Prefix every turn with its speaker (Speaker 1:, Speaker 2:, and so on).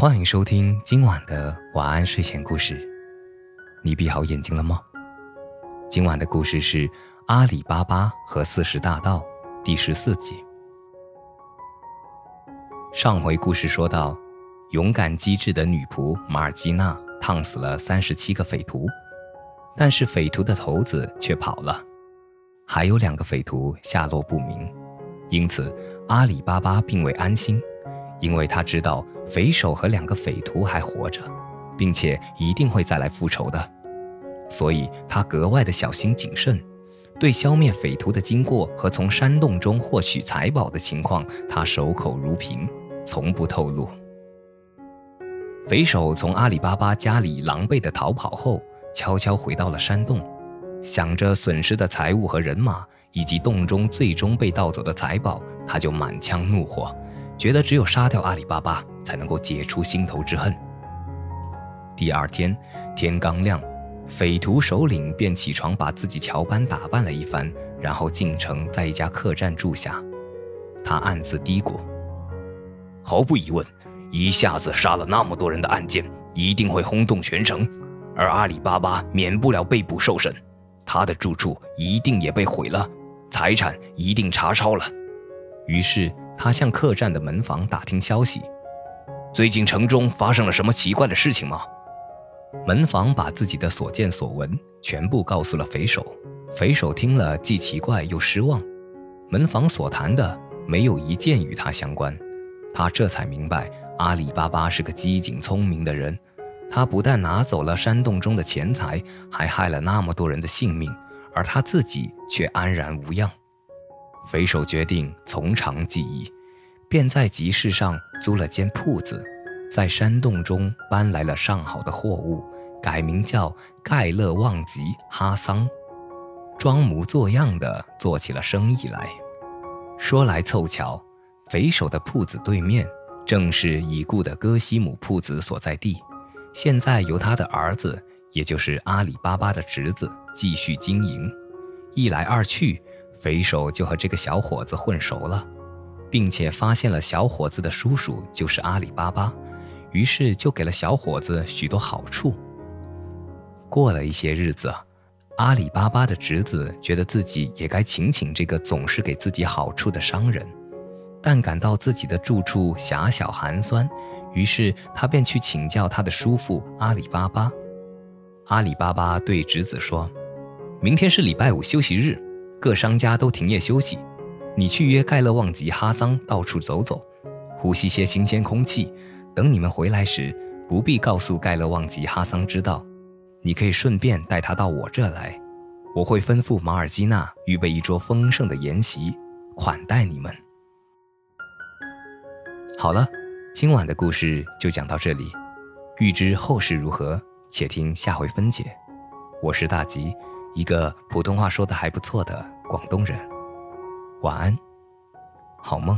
Speaker 1: 欢迎收听今晚的晚安睡前故事。你闭好眼睛了吗？今晚的故事是《阿里巴巴和四十大盗》第十四集。上回故事说到，勇敢机智的女仆马尔基娜烫死了三十七个匪徒，但是匪徒的头子却跑了，还有两个匪徒下落不明，因此阿里巴巴并未安心。因为他知道匪首和两个匪徒还活着，并且一定会再来复仇的，所以他格外的小心谨慎，对消灭匪徒的经过和从山洞中获取财宝的情况，他守口如瓶，从不透露。匪首从阿里巴巴家里狼狈的逃跑后，悄悄回到了山洞，想着损失的财物和人马，以及洞中最终被盗走的财宝，他就满腔怒火。觉得只有杀掉阿里巴巴，才能够解除心头之恨。第二天天刚亮，匪徒首领便起床，把自己乔班打扮了一番，然后进城，在一家客栈住下。他暗自嘀咕：毫无疑问，一下子杀了那么多人的案件，一定会轰动全城，而阿里巴巴免不了被捕受审，他的住处一定也被毁了，财产一定查抄了。于是。他向客栈的门房打听消息，最近城中发生了什么奇怪的事情吗？门房把自己的所见所闻全部告诉了匪首。匪首听了，既奇怪又失望。门房所谈的没有一件与他相关，他这才明白阿里巴巴是个机警聪明的人。他不但拿走了山洞中的钱财，还害了那么多人的性命，而他自己却安然无恙。匪首决定从长计议，便在集市上租了间铺子，在山洞中搬来了上好的货物，改名叫盖勒旺吉哈桑，装模作样的做起了生意来。说来凑巧，匪首的铺子对面正是已故的戈西姆铺子所在地，现在由他的儿子，也就是阿里巴巴的侄子继续经营。一来二去。匪首就和这个小伙子混熟了，并且发现了小伙子的叔叔就是阿里巴巴，于是就给了小伙子许多好处。过了一些日子，阿里巴巴的侄子觉得自己也该请请这个总是给自己好处的商人，但感到自己的住处狭小寒酸，于是他便去请教他的叔父阿里巴巴。阿里巴巴对侄子说：“明天是礼拜五休息日。”各商家都停业休息，你去约盖勒旺吉哈桑到处走走，呼吸些新鲜空气。等你们回来时，不必告诉盖勒旺吉哈桑知道，你可以顺便带他到我这来，我会吩咐马尔基娜预备一桌丰盛的筵席，款待你们。好了，今晚的故事就讲到这里，欲知后事如何，且听下回分解。我是大吉。一个普通话说的还不错的广东人，晚安，好梦。